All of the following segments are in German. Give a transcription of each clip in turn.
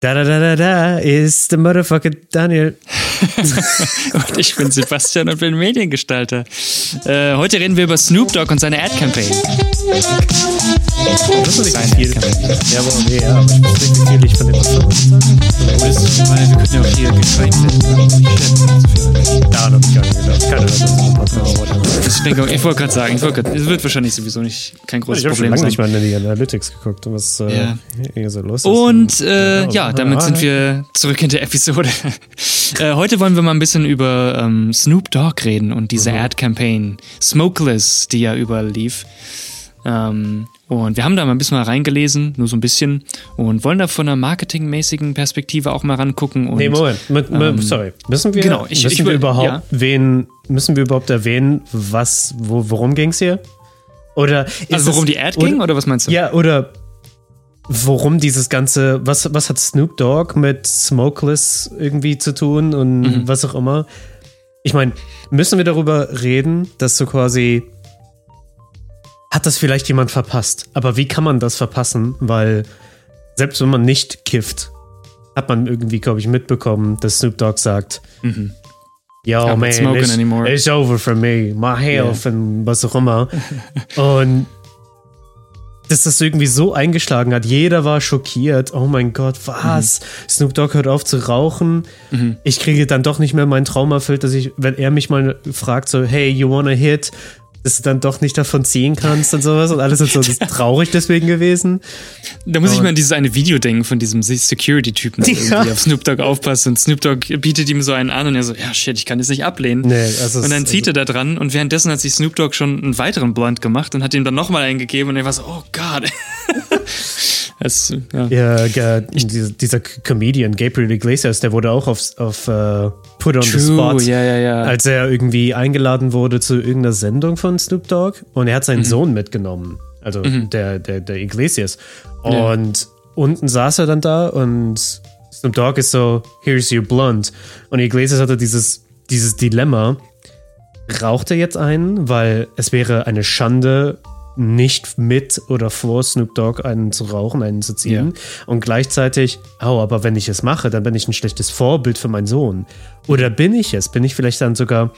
Da da da da da ist der Motherfucker Daniel. und ich bin Sebastian und bin Mediengestalter. Äh, heute reden wir über Snoop Dogg und seine Ad-Campaign. Das ist nicht viel. Ja, aber okay, ja, aber ich weiß nicht, viel ich dem was Weil wir können ja auch hier geframed werden. Daran habe ich gar nicht gedacht. Unseren Podcast. Ich denke, ich wollte gerade sagen, ich wollte grad, es wird wahrscheinlich sowieso nicht kein großes Ich habe schon Problem lange sein. nicht mal in die Analytics geguckt, was äh, Ja. hier so los ist. Und äh, Ja, ja, damit ah, sind ja. wir zurück in der Episode. äh, heute wollen wir mal ein bisschen über ähm, Snoop Dogg reden und diese Mhm. Ad-Campaign Smokeless, die ja überall lief. Ähm, und wir haben da mal ein bisschen mal reingelesen, nur so ein bisschen, und wollen da von einer marketingmäßigen Perspektive auch mal rangucken. Und, Nee, Moment. Ähm, sorry. Müssen wir, genau, ich- müssen ich wir will- überhaupt ja. wen, müssen wir überhaupt erwähnen, was, wo, worum ging es hier? Oder Also worum es- die Ad ging, oder was meinst du? Ja, oder worum dieses ganze, was, was hat Snoop Dogg mit Smokeless irgendwie zu tun und Mhm. was auch immer? Ich meine, müssen wir darüber reden, dass so quasi hat das vielleicht jemand verpasst? Aber wie kann man das verpassen? Weil selbst wenn man nicht kifft, hat man irgendwie, glaube ich, mitbekommen, dass Snoop Dogg sagt, Mhm. Yo, I'm man, it's, anymore." it's over for me, my health und was auch immer. und dass das irgendwie so eingeschlagen hat. Jeder war schockiert. Oh mein Gott, was? Snoop Dogg hört auf zu rauchen. Ich kriege dann doch nicht mehr meinen Traum erfüllt, dass ich, wenn er mich mal fragt, so, hey, you wanna hit? Dass du dann doch nicht davon ziehen kannst und sowas. Und alles ist so das ist traurig deswegen gewesen. Da muss ich Und- mal an dieses eine Video denken von diesem Security-Typen, der Ja. irgendwie auf Snoop Dogg aufpasst und Snoop Dogg bietet ihm so einen an und er so, ja shit, ich kann das nicht ablehnen. Nee, also und dann zieht er da dran und währenddessen hat sich Snoop Dogg schon einen weiteren Blunt gemacht und hat ihm dann nochmal einen gegeben und er war so, oh Gott. das, ja. Ja, dieser, Comedian Gabriel Iglesias, der wurde auch auf, auf äh, Put on the True, Spot, ja, ja, ja. als er irgendwie eingeladen wurde zu irgendeiner Sendung von Snoop Dogg und er hat Mhm. seinen Sohn mitgenommen, also der, der, der Iglesias. Ja. Und unten saß er dann da und Snoop Dogg ist so, here's your blunt. Und Iglesias hatte dieses, dieses Dilemma, raucht er jetzt einen, weil es wäre eine Schande, nicht mit oder vor Snoop Dogg einen zu rauchen, einen zu ziehen. Und gleichzeitig, oh, aber wenn ich es mache, dann bin ich ein schlechtes Vorbild für meinen Sohn. Oder bin ich es? Bin ich vielleicht dann sogar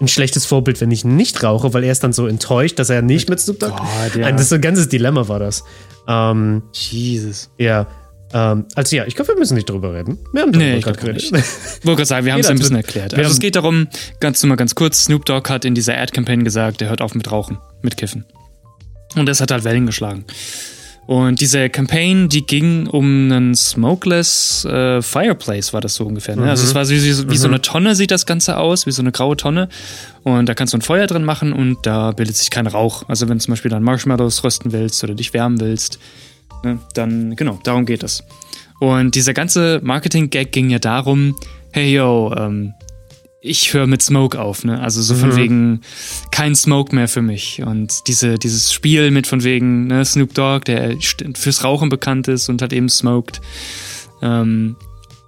ein schlechtes Vorbild, wenn ich nicht rauche, weil er ist dann so enttäuscht, dass er nicht mit Snoop Dogg. Gott, ja. Ein, das ist so ein ganzes Dilemma war das. Ähm, Jesus. ja. Ähm, also ja, ich glaube, wir müssen nicht drüber reden. Wir haben Nee, ich gerade nicht. Wollte gerade sagen, wir haben es ein bisschen erklärt. Also es geht darum, ganz nur mal ganz kurz, Snoop Dogg hat in dieser Ad-Campaign gesagt, er hört auf mit Rauchen, mit Kiffen. Und das hat halt Wellen geschlagen. Und diese Campaign, die ging um einen Smokeless äh, Fireplace, war das so ungefähr. Ne? Also es war so, wie, wie so eine Tonne sieht das Ganze aus, wie so eine graue Tonne. Und da kannst du ein Feuer drin machen und da bildet sich kein Rauch. Also wenn du zum Beispiel dann Marshmallows rösten willst oder dich wärmen willst, ne, dann genau, darum geht es. Und dieser ganze Marketing-Gag ging ja darum, hey yo, ähm, ich höre mit Smoke auf, ne? Also so von wegen kein Smoke mehr für mich. Und diese, dieses Spiel mit von wegen, ne, Snoop Dogg, der fürs Rauchen bekannt ist und hat eben smoked, ähm,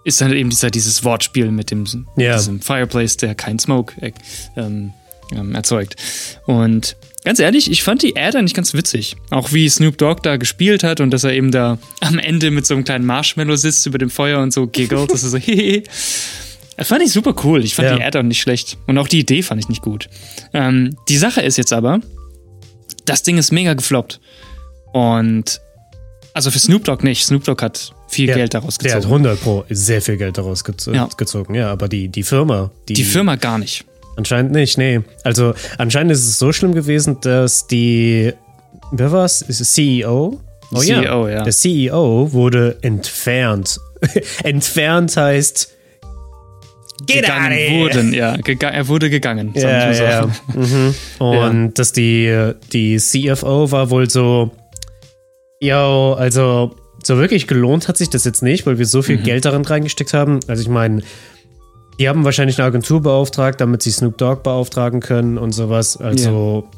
ist dann eben dieser, dieses Wortspiel mit dem Ja. diesem Fireplace, der kein Smoke äh, ähm, ähm, erzeugt. Und ganz ehrlich, ich fand die Ad eigentlich ganz witzig. Auch wie Snoop Dogg da gespielt hat und dass er eben da am Ende mit so einem kleinen Marshmallow sitzt über dem Feuer und so giggelt. das ist so, hehe. Das fand ich super cool. Ich fand Ja. die Ad auch nicht schlecht. Und auch die Idee fand ich nicht gut. Ähm, die Sache ist jetzt aber, das Ding ist mega gefloppt. Und also für Snoop Dogg nicht. Snoop Dogg hat viel Der- Geld daraus Der hat gezogen. 100 Pro sehr viel Geld daraus gez Ja. gezogen. Ja, aber die, die Firma, die, Die Firma gar nicht. Anscheinend nicht, nee. Also anscheinend ist es so schlimm gewesen, dass die, wer? Ist es CEO? Oh CEO, ja. Der CEO wurde entfernt. entfernt heißt gegangen wurden, ja. Gega er wurde gegangen. Ja, ja. mal so. Mhm. Und dass die, die CFO war wohl so, yo, also so wirklich gelohnt hat sich das jetzt nicht, weil wir so Mhm. viel Geld darin reingesteckt haben. Also ich meine, die haben wahrscheinlich eine Agentur beauftragt, damit sie Snoop Dogg beauftragen können und sowas. Also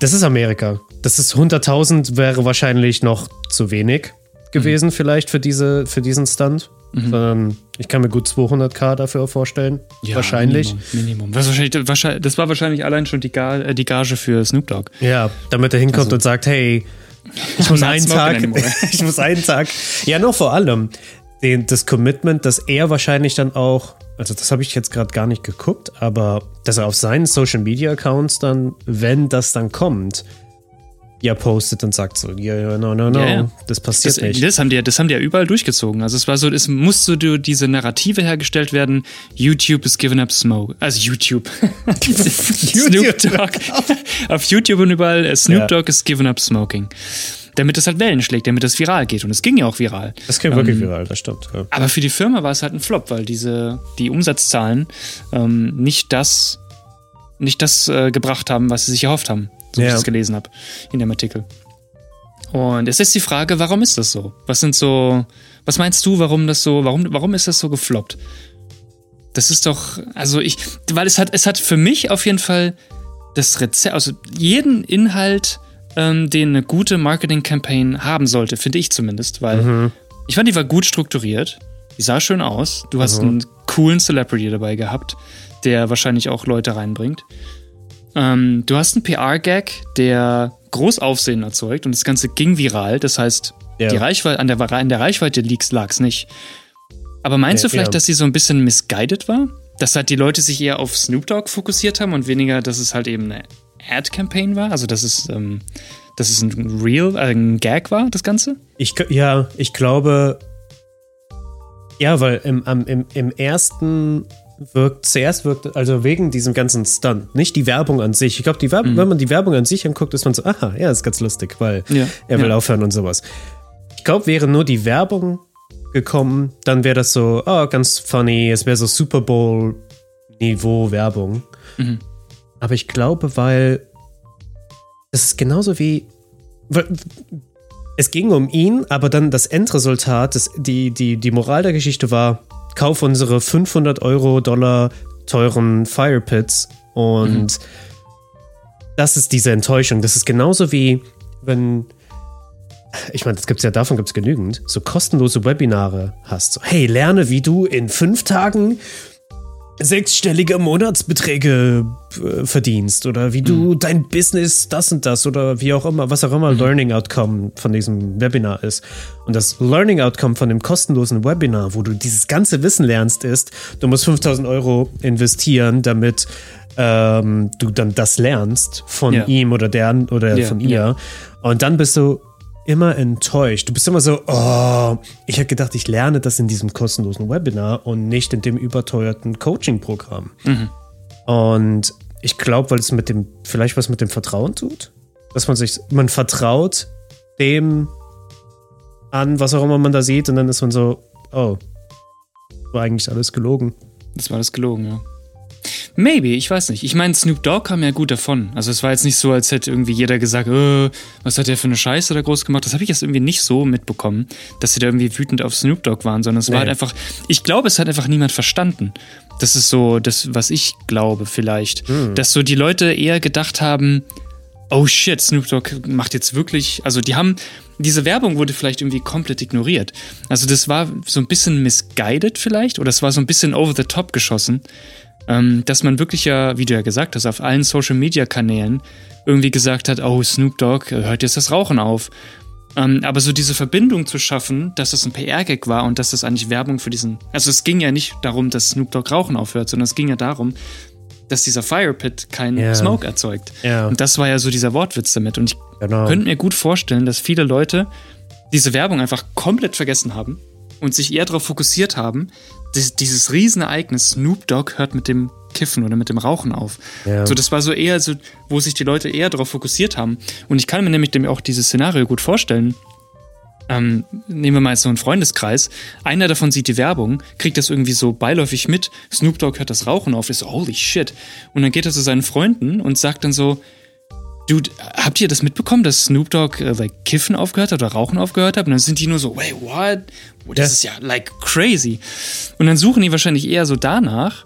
das ist Amerika. Das ist 100.000 wäre wahrscheinlich noch zu wenig gewesen vielleicht für diese für diesen Stunt. Sondern ich kann mir gut 200k dafür vorstellen. Ja, wahrscheinlich. Minimum. Minimum. Das, wahrscheinlich, das war wahrscheinlich allein schon die, Ga äh, die Gage für Snoop Dogg. Ja, damit er hinkommt Also- und sagt, hey, Ich muss einen Tag, ich muss einen Tag, ja, nur vor allem den, das Commitment, dass er wahrscheinlich dann auch, also das habe ich jetzt gerade gar nicht geguckt, aber dass er auf seinen Social Media Accounts dann, wenn das dann kommt, ja postet und sagt so, ja, ja, no, no, no, Ja, ja. das passiert Das, nicht. das, haben die, ja- das haben die ja überall durchgezogen. Also es war so, es musste so diese Narrative hergestellt werden, YouTube is giving up smoke. Also YouTube. Snoop Dogg. Auf YouTube und überall, äh, Snoop. Dogg is giving up smoking. Damit es halt Wellen schlägt, damit es viral geht. Und es ging ja auch viral. Das ging wirklich viral, das stimmt. Ja. Aber für die Firma war es halt ein Flop, weil diese, die Umsatzzahlen ähm, nicht das, nicht das äh, gebracht haben, was sie sich erhofft haben, so wie ich Ja. das gelesen habe in dem Artikel. Und es ist die Frage, warum ist das so? Was sind so, was meinst du, warum das so, warum, warum ist das so gefloppt? Das ist doch, also ich, weil es hat, es hat für mich auf jeden Fall das Rezept, also jeden Inhalt, ähm, den eine gute Marketing-Campaign haben sollte, finde ich zumindest, weil ich fand, die war gut strukturiert, die sah schön aus, du hast einen coolen Celebrity dabei gehabt, der wahrscheinlich auch Leute reinbringt. Ähm, du hast einen PR-Gag, der groß Aufsehen erzeugt und das Ganze ging viral, das heißt, Ja. die Reichweite, an der, an der Reichweite lag es nicht. Aber meinst Ja, du vielleicht, ja. dass sie so ein bisschen misguided war? Dass halt die Leute sich eher auf Snoop Dogg fokussiert haben und weniger, dass es halt eben eine Ad-Campaign war? Also, dass es, ähm, dass es ein Real, äh, ein Gag war, das Ganze? Ich, ja, ich glaube, ja, weil im, am- im, im ersten wirkt, zuerst wirkt, also wegen diesem ganzen Stunt, nicht die Werbung an sich. Ich glaube, die Werbung, wenn man die Werbung an sich anguckt, ist man so, aha, ja, ist ganz lustig, weil Ja, er will ja. aufhören und sowas. Ich glaube, wäre nur die Werbung gekommen, dann wäre das so, oh, ganz funny, es wäre so Super Bowl-Niveau Werbung. Mhm. Aber ich glaube, weil es ist genauso wie. weil- Es ging um ihn, aber dann das Endresultat, das, die, die, die Moral der Geschichte war: Kauf unsere 500 Euro, Dollar teuren Fire Pits. Und das ist diese Enttäuschung. Das ist genauso wie, wenn. Ich meine, das gibt's ja, davon gibt es genügend. So kostenlose Webinare hast. So, hey, lerne, wie du in fünf Tagen sechsstellige Monatsbeträge äh, verdienst oder wie du dein Business das und das oder wie auch immer, was auch immer Learning Outcome von diesem Webinar ist. Und das Learning Outcome von dem kostenlosen Webinar, wo du dieses ganze Wissen lernst, ist, du musst 5000 Euro investieren, damit ähm, du dann das lernst von Ja. ihm oder der oder Ja, von ihr. ja. Und dann bist du immer enttäuscht. Du bist immer so, oh, ich hätte gedacht, ich lerne das in diesem kostenlosen Webinar und nicht in dem überteuerten Coaching-Programm. Und ich glaube, weil es mit dem, vielleicht was mit dem Vertrauen tut, dass man sich, man vertraut dem an, was auch immer man da sieht, und dann ist man so, oh, war eigentlich alles gelogen. Das war das gelogen, ja. Maybe, ich weiß nicht. Ich meine, Snoop Dogg kam ja gut davon. Also es war jetzt nicht so, als hätte irgendwie jeder gesagt, äh, was hat der für eine Scheiße da groß gemacht. Das habe ich jetzt irgendwie nicht so mitbekommen, dass sie da irgendwie wütend auf Snoop Dogg waren, sondern es war Nee. halt einfach, ich glaube, es hat einfach niemand verstanden. Das ist so das, was ich glaube vielleicht. Dass so die Leute eher gedacht haben, oh shit, Snoop Dogg macht jetzt wirklich, also die haben, diese Werbung wurde vielleicht irgendwie komplett ignoriert. Also das war so ein bisschen misguided vielleicht oder es war so ein bisschen over the top geschossen, ähm, dass man wirklich ja, wie du ja gesagt hast, auf allen Social Media Kanälen irgendwie gesagt hat, oh Snoop Dogg äh, hört jetzt das Rauchen auf. Ähm, aber so diese Verbindung zu schaffen, dass das ein PR-Gag war und dass das eigentlich Werbung für diesen. Also es ging ja nicht darum, dass Snoop Dogg Rauchen aufhört, sondern es ging ja darum, dass dieser Fire Pit keinen Ja. Smoke erzeugt. Ja. Und das war ja so dieser Wortwitz damit. Und ich Genau. könnte mir gut vorstellen, dass viele Leute diese Werbung einfach komplett vergessen haben und sich eher darauf fokussiert haben, dieses Riesenereignis Snoop Dogg hört mit dem Kiffen oder mit dem Rauchen auf. Ja. So, das war so eher so, wo sich die Leute eher darauf fokussiert haben. Und ich kann mir nämlich dem auch dieses Szenario gut vorstellen. Ähm, nehmen wir mal jetzt so einen Freundeskreis. Einer davon sieht die Werbung, kriegt das irgendwie so beiläufig mit. Snoop Dogg hört das Rauchen auf, ist so, holy shit. Und dann geht er zu seinen Freunden und sagt dann so, Dude, habt ihr das mitbekommen, dass Snoop Dogg äh, like, Kiffen aufgehört hat oder Rauchen aufgehört hat? Und dann sind die nur so, wait, what? Das ist ja like crazy. Und dann suchen die wahrscheinlich eher so danach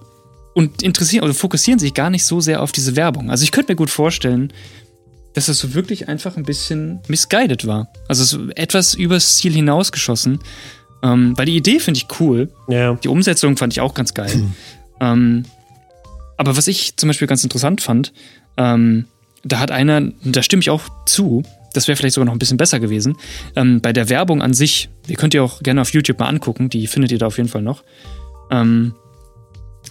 und interessieren oder fokussieren sich gar nicht so sehr auf diese Werbung. Also ich könnte mir gut vorstellen, dass das so wirklich einfach ein bisschen misguided war. Also so etwas übers Ziel hinausgeschossen. Ähm, weil die Idee finde ich cool. Ja. Die Umsetzung fand ich auch ganz geil. ähm, aber was ich zum Beispiel ganz interessant fand, ähm, da hat einer, da stimme ich auch zu, das wäre vielleicht sogar noch ein bisschen besser gewesen. Ähm, bei der Werbung an sich, ihr könnt ihr auch gerne auf YouTube mal angucken, die findet ihr da auf jeden Fall noch. Ähm,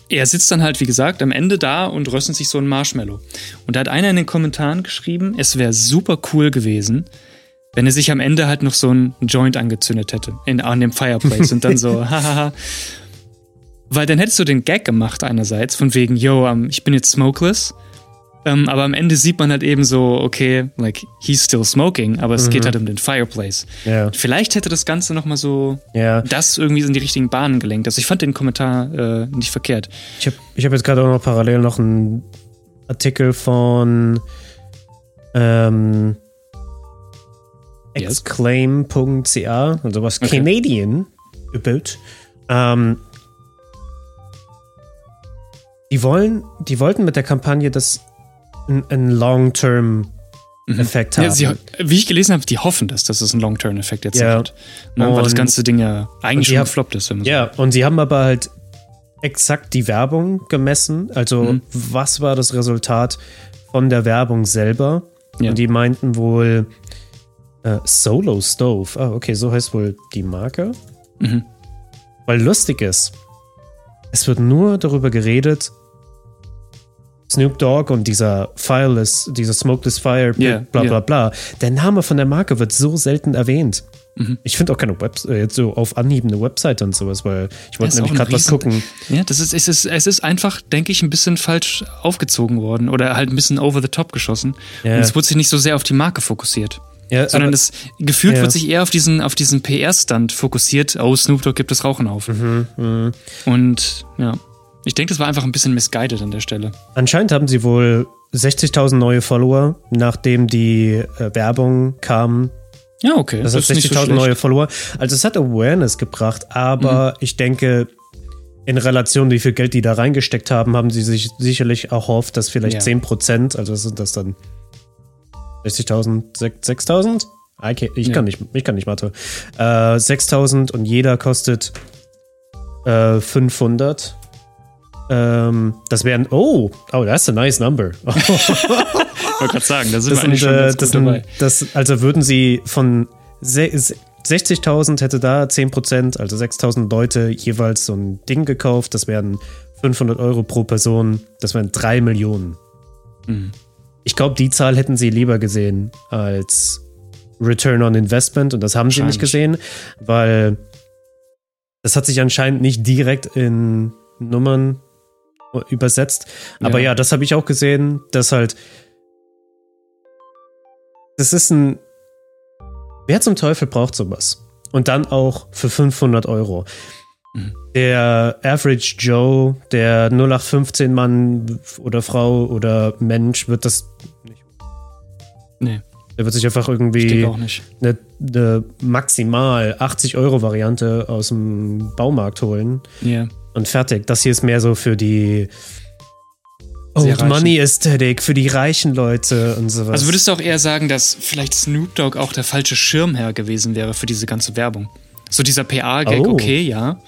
er sitzt dann halt, wie gesagt, am Ende da und röstet sich so ein Marshmallow. Und da hat einer in den Kommentaren geschrieben, es wäre super cool gewesen, wenn er sich am Ende halt noch so ein Joint angezündet hätte in, an dem Fireplace und dann so, hahaha. Weil dann hättest du den Gag gemacht einerseits, von wegen, yo, um, ich bin jetzt smokeless. Ähm, aber am Ende sieht man halt eben so, okay, like, he's still smoking, aber es Mhm. geht halt um den Fireplace. Ja. Vielleicht hätte das Ganze nochmal so Ja. das irgendwie in die richtigen Bahnen gelenkt. Also ich fand den Kommentar äh, nicht verkehrt. Ich habe ich hab jetzt gerade auch noch parallel noch einen Artikel von ähm, exclaim.ca, also was Okay. Canadian about. Ähm, die wollen, die wollten mit der Kampagne das einen Long-Term-Effekt haben. Ja, sie, wie ich gelesen habe, die hoffen das, dass es einen Long-Term-Effekt jetzt Ja. hat. Ne, weil das ganze Ding ja eigentlich schon gefloppt ist. Man so Ja, und sie haben aber halt exakt die Werbung gemessen. Also, Mhm. was war das Resultat von der Werbung selber? Ja. Und die meinten wohl äh, Solo Stove. Ah, okay, so heißt wohl die Marke. Mhm. Weil lustig ist, es wird nur darüber geredet, Snoop Dogg und dieser Fireless, dieser Smokeless Fire, Ja, bla bla bla. Der Name von der Marke wird so selten erwähnt. Mhm. Ich finde auch keine Web äh, jetzt so auf Anhieb eine Webseite und sowas, weil ich wollte nämlich gerade was gucken. Ja, das ist, es, ist, es ist einfach, denke ich, ein bisschen falsch aufgezogen worden oder halt ein bisschen over the top geschossen. Ja. Und es wurde sich nicht so sehr auf die Marke fokussiert. Ja, Sondern aber- es gefühlt Ja. wird sich eher auf diesen, auf diesen PR-Stand fokussiert. Oh, Snoop Dogg gibt das Rauchen auf. Mhm, Und ja, ich denke, das war einfach ein bisschen misguided an der Stelle. Anscheinend haben sie wohl 60.000 neue Follower, nachdem die äh, Werbung kam. Ja, okay. Das, hat nicht so 60.000 schlecht. neue Follower. Also es hat Awareness gebracht, aber Mhm. ich denke, in Relation, wie viel Geld die da reingesteckt haben, haben sie sich sicherlich erhofft, dass vielleicht Ja. 10%, also was sind das dann 60.000, 6.000? I can't- Ich Ja. kann nicht, ich kann nicht Mathe. Äh, 6.000 und jeder kostet äh, 500. Ähm, das wären, oh, oh, that's a nice number. Ich wollte gerade sagen, da sind Das wir eigentlich sind, schon äh, ganz das sind, dabei. das, also würden sie von se- se- 60.000 hätte da 10%, also 6.000 Leute jeweils so ein Ding gekauft, das wären 500 Euro pro Person, das wären 3 Millionen. Mhm. Ich glaube, die Zahl hätten sie lieber gesehen als Return on Investment und das haben sie nicht gesehen, weil das hat sich anscheinend nicht direkt in Nummern übersetzt. Aber Ja. ja, das habe ich auch gesehen, dass halt das ist ein Wer zum Teufel braucht sowas? Und dann auch für 500 Euro. Mhm. Der Average Joe, der 0815 Mann oder Frau oder Mensch wird das Nee, der wird sich einfach irgendwie nicht. eine, eine maximal 80 Euro Variante aus dem Baumarkt holen Ja. Und fertig. Das hier ist mehr so für die Sehr Old. Money Ästhetik, für die reichen Leute und sowas. Also würdest du auch eher sagen, dass vielleicht Snoop Dogg auch der falsche Schirmherr gewesen wäre für diese ganze Werbung? So dieser PA-Gag, Oh. okay, ja.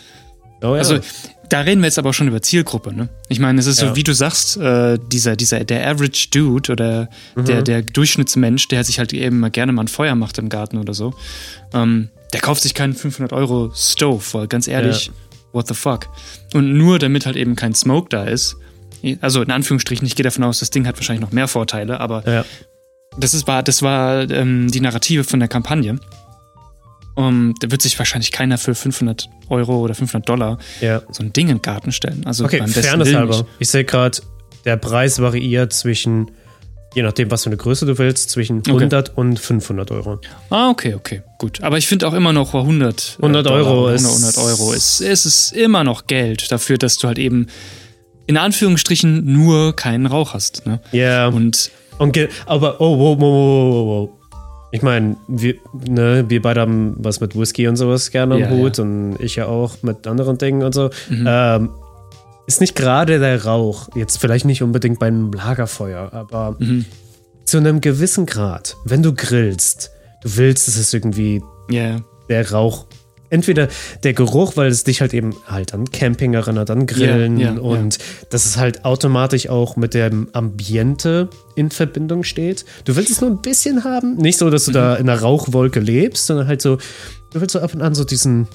oh, ja. Also da reden wir jetzt aber auch schon über Zielgruppe, ne? Ich meine, es ist Ja. so, wie du sagst, äh, dieser, dieser, der Average Dude oder Mhm. der, der Durchschnittsmensch, der sich halt eben mal gerne mal ein Feuer macht im Garten oder so, ähm, der kauft sich keinen 500 Euro Stove, weil ganz ehrlich, what the fuck? Und nur damit halt eben kein Smoke da ist, also in Anführungsstrichen, ich gehe davon aus, das Ding hat wahrscheinlich noch mehr Vorteile, aber ja. das, ist, war, das war ähm, die Narrative von der Kampagne. Um, da wird sich wahrscheinlich keiner für 500 Euro oder 500 Dollar ja. so ein Ding in den Garten stellen. Also Okay, beim besten Fairness halber. Ich sehe gerade, der Preis variiert zwischen, je nachdem, was für eine Größe du willst, zwischen 100 und 500 Euro. Ah, okay, okay, gut. Aber ich finde auch immer noch 100, 100 Dollar Euro oder ist- 100 Euro ist, ist es immer noch Geld dafür, dass du halt eben in Anführungsstrichen nur keinen Rauch hast. Ne? Ja, Und und ge- aber, oh, wow, wow, wow, wow, wow. Ich meine, wir, ne, wir beide haben was mit Whisky und sowas gerne am Ja, Hut und ich ja auch mit anderen Dingen und so. Mhm. Ähm, ist nicht gerade der Rauch, jetzt vielleicht nicht unbedingt beim Lagerfeuer, aber Mhm. zu einem gewissen Grad, wenn du grillst, du willst, dass es irgendwie ja, der Rauch entweder der Geruch, weil es dich halt eben halt an Camping erinnert, an Grillen Ja, ja, und dass es halt automatisch auch mit dem Ambiente in Verbindung steht. Du willst es nur ein bisschen haben, nicht so, dass du da Mhm. in einer Rauchwolke lebst, sondern halt so, du willst so ab und an so diesen,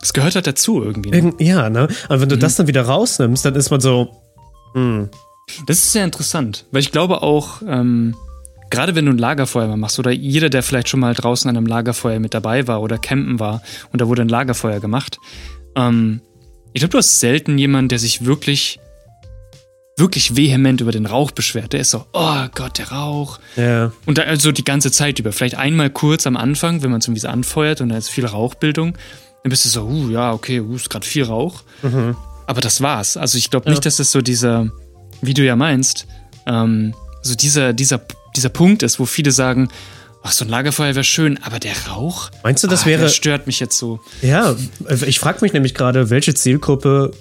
Das gehört halt dazu irgendwie. Ne? irgend- ja, ne? Aber wenn du Mhm. das dann wieder rausnimmst, dann ist man so, hm, Das ist sehr interessant, weil ich glaube auch, ähm, gerade wenn du ein Lagerfeuer mal machst oder jeder, der vielleicht schon mal draußen an einem Lagerfeuer mit dabei war oder campen war und da wurde ein Lagerfeuer gemacht, ähm, ich glaube, du hast selten jemanden, der sich wirklich, wirklich vehement über den Rauch beschwert. Der ist so, oh Gott, der Rauch. ja, Und da also die ganze Zeit über. Vielleicht einmal kurz am Anfang, wenn man es irgendwie so anfeuert und da ist viel Rauchbildung, dann bist du so, uh, ja, okay, uh, ist gerade viel Rauch. Aber das war's. Also ich glaube Ja. nicht, dass das so dieser, wie du ja meinst, ähm, so dieser, dieser, dieser Punkt ist, wo viele sagen, ach, so ein Lagerfeuer wäre schön, aber der Rauch, Meinst du, das ah, wäre- der stört mich jetzt so. Ja, ich frage mich nämlich gerade, welche Zielgruppe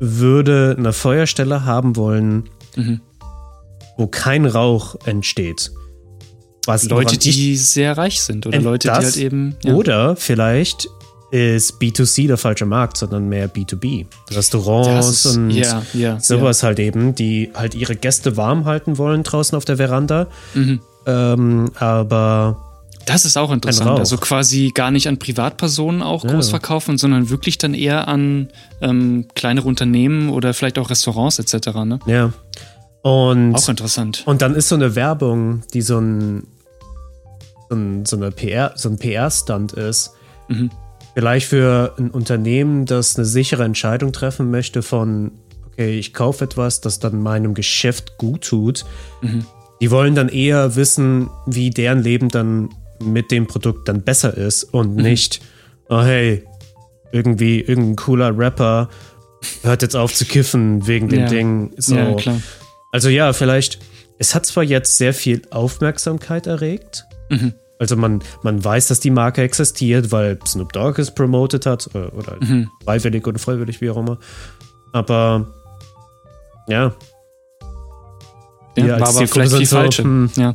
würde eine Feuerstelle haben wollen, Mhm. wo kein Rauch entsteht? Was Leute, die sehr reich sind oder Leute, die das halt eben. Ja. Oder vielleicht ist B2C der falsche Markt, sondern mehr B2B. Restaurants ist- und ja, ja, sowas halt eben, die halt ihre Gäste warm halten wollen draußen auf der Veranda. Mhm. Ähm, aber Das ist auch interessant. Also quasi gar nicht an Privatpersonen auch Ja. groß verkaufen, sondern wirklich dann eher an ähm, kleinere Unternehmen oder vielleicht auch Restaurants etc. Ne? ja. Und Auch interessant. Und dann ist so eine Werbung, die so ein, so ein, so eine PR, so ein PR-Stunt ist. Mhm. Vielleicht für ein Unternehmen, das eine sichere Entscheidung treffen möchte von, okay, ich kaufe etwas, das dann meinem Geschäft gut tut. Mhm. Die wollen dann eher wissen, wie deren Leben dann mit dem Produkt dann besser ist und Mhm. nicht, oh hey, irgendwie irgendein cooler Rapper hört jetzt auf zu kiffen wegen dem Ja. Ding. So. Ja, klar. Also ja, vielleicht, es hat zwar jetzt sehr viel Aufmerksamkeit erregt. Mhm. Also man, man weiß, dass die Marke existiert, weil Snoop Dogg es promotet hat äh, oder Mhm. freiwillig oder freiwillig, wie auch immer. Aber ja, Ja, als war aber vielleicht die so, falsche. hm. Ja,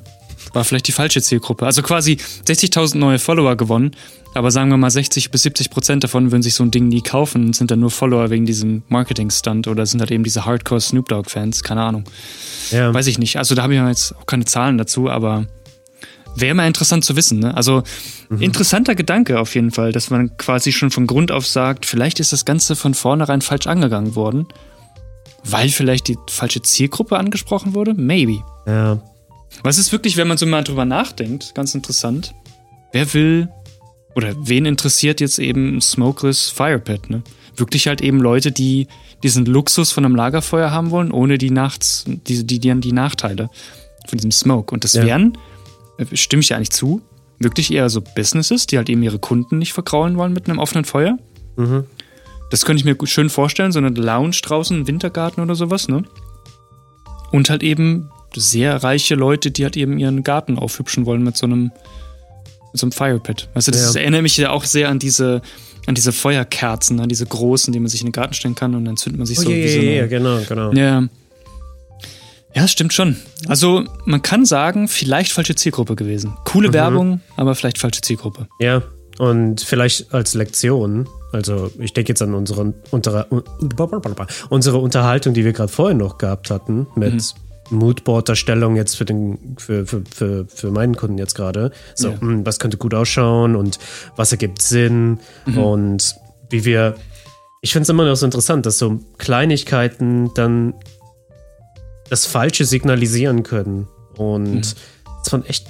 war vielleicht die falsche Zielgruppe. Also quasi 60.000 neue Follower gewonnen, aber sagen wir mal 60 bis 70 Prozent davon würden sich so ein Ding nie kaufen und sind dann nur Follower wegen diesem Marketing-Stunt oder sind halt eben diese Hardcore Snoop Dogg-Fans, keine Ahnung. ja. Weiß ich nicht. Also da habe ich ja jetzt auch keine Zahlen dazu, aber wäre mal interessant zu wissen. Ne? Also interessanter Gedanke auf jeden Fall, dass man quasi schon von Grund auf sagt, vielleicht ist das Ganze von vornherein falsch angegangen worden, weil vielleicht die falsche Zielgruppe angesprochen wurde. Maybe. ja. Was ist wirklich, wenn man so mal drüber nachdenkt, ganz interessant. Wer will oder wen interessiert jetzt eben ein Smokeless Fire Pit, ne? Wirklich halt eben Leute, die diesen Luxus von einem Lagerfeuer haben wollen, ohne die Nachts, die, die, die, die Nachteile von diesem Smoke. Und das Ja. wären, stimme ich ja eigentlich zu, wirklich eher so Businesses, die halt eben ihre Kunden nicht verkraulen wollen mit einem offenen Feuer. Mhm. Das könnte ich mir schön vorstellen, so eine Lounge draußen, Wintergarten oder sowas, ne? Und halt eben sehr reiche Leute, die halt eben ihren Garten aufhübschen wollen mit so einem, mit so einem Firepit. Weißt du, das Ja. ist- erinnert mich ja auch sehr an diese, an diese Feuerkerzen, an diese großen, die man sich in den Garten stellen kann und dann zündet man sich Oh, so ja, wie so ja, genau, genau. ja. Ja, stimmt schon. Also, man kann sagen, vielleicht falsche Zielgruppe gewesen. Coole Mhm. Werbung, aber vielleicht falsche Zielgruppe. Ja, und vielleicht als Lektion, also ich denke jetzt an unsere, unsere, unsere Unterhaltung, die wir gerade vorhin noch gehabt hatten, mit Mhm. Moodboard-Darstellung jetzt für, den, für, für, für, für meinen Kunden jetzt gerade. So, Ja. hm, was könnte gut ausschauen und was ergibt Sinn Mhm. und wie wir. Ich finde es immer noch so interessant, dass so Kleinigkeiten dann das Falsche signalisieren können. Und Mhm. dass man echt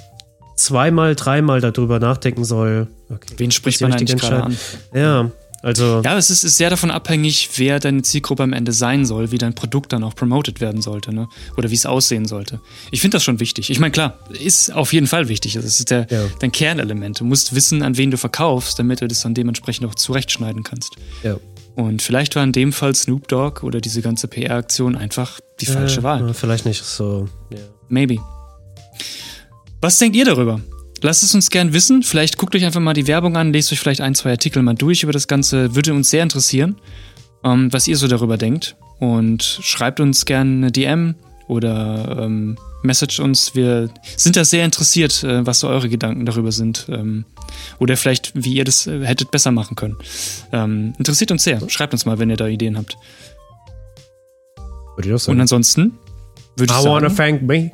zweimal, dreimal darüber nachdenken soll. Okay, Wen spricht man eigentlich gerade an? Ja, also Ja, es ist, ist sehr davon abhängig, wer deine Zielgruppe am Ende sein soll, wie dein Produkt dann auch promoted werden sollte, ne? Oder wie es aussehen sollte. Ich finde das schon wichtig. Ich meine, klar, ist auf jeden Fall wichtig. Das ist der, Ja. dein Kernelement. Du musst wissen, an wen du verkaufst, damit du das dann dementsprechend auch zurechtschneiden kannst. ja. Und vielleicht war in dem Fall Snoop Dogg oder diese ganze PR-Aktion einfach die falsche ja, Wahl. Vielleicht nicht so. Ja. Maybe. Was denkt ihr darüber? Lasst es uns gern wissen. Vielleicht guckt euch einfach mal die Werbung an, lest euch vielleicht ein, zwei Artikel mal durch über das Ganze. Würde uns sehr interessieren, ähm, was ihr so darüber denkt. Und schreibt uns gerne eine DM oder ähm, message uns. Wir sind da sehr interessiert, äh, was so eure Gedanken darüber sind. Ähm, oder vielleicht, wie ihr das äh, hättet besser machen können. Ähm, interessiert uns sehr. Schreibt uns mal, wenn ihr da Ideen habt. Würde ich auch sagen. Und ansonsten würde ich I wanna sagen, thank me.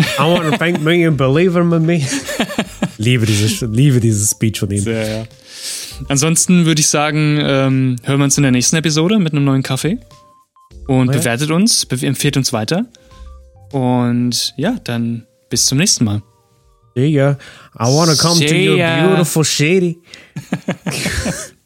I wanna thank me and believe in me. liebe, diese, liebe dieses Speech von ihm. Ja, ja. Ansonsten würde ich sagen, ähm, hören wir uns in der nächsten Episode mit einem neuen Kaffee. Und Oh ja. bewertet uns, be empfehlt uns weiter. Und ja, dann bis zum nächsten Mal. See ya. I wanna come to See your ya. beautiful city.